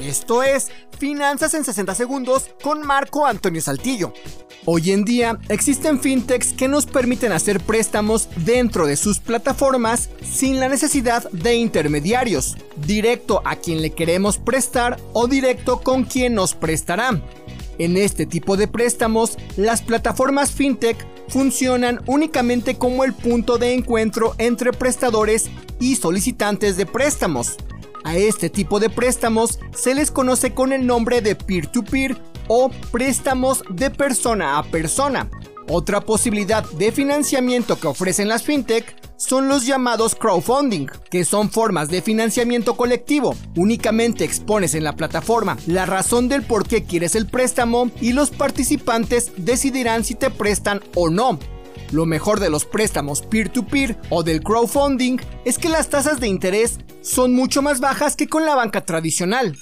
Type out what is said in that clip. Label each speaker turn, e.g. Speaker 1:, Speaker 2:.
Speaker 1: Esto es Finanzas en 60 Segundos con Marco Antonio Saltillo. Hoy en día existen fintechs que nos permiten hacer préstamos dentro de sus plataformas sin la necesidad de intermediarios, directo a quien le queremos prestar o directo con quien nos prestará. En este tipo de préstamos, las plataformas fintech funcionan únicamente como el punto de encuentro entre prestadores y solicitantes de préstamos. A este tipo de préstamos se les conoce con el nombre de peer-to-peer o préstamos de persona a persona. Otra posibilidad de financiamiento que ofrecen las fintech son los llamados crowdfunding, que son formas de financiamiento colectivo. Únicamente expones en la plataforma la razón del por qué quieres el préstamo y los participantes decidirán si te prestan o no. Lo mejor de los préstamos peer-to-peer o del crowdfunding es que las tasas de interés son mucho más bajas que con la banca tradicional.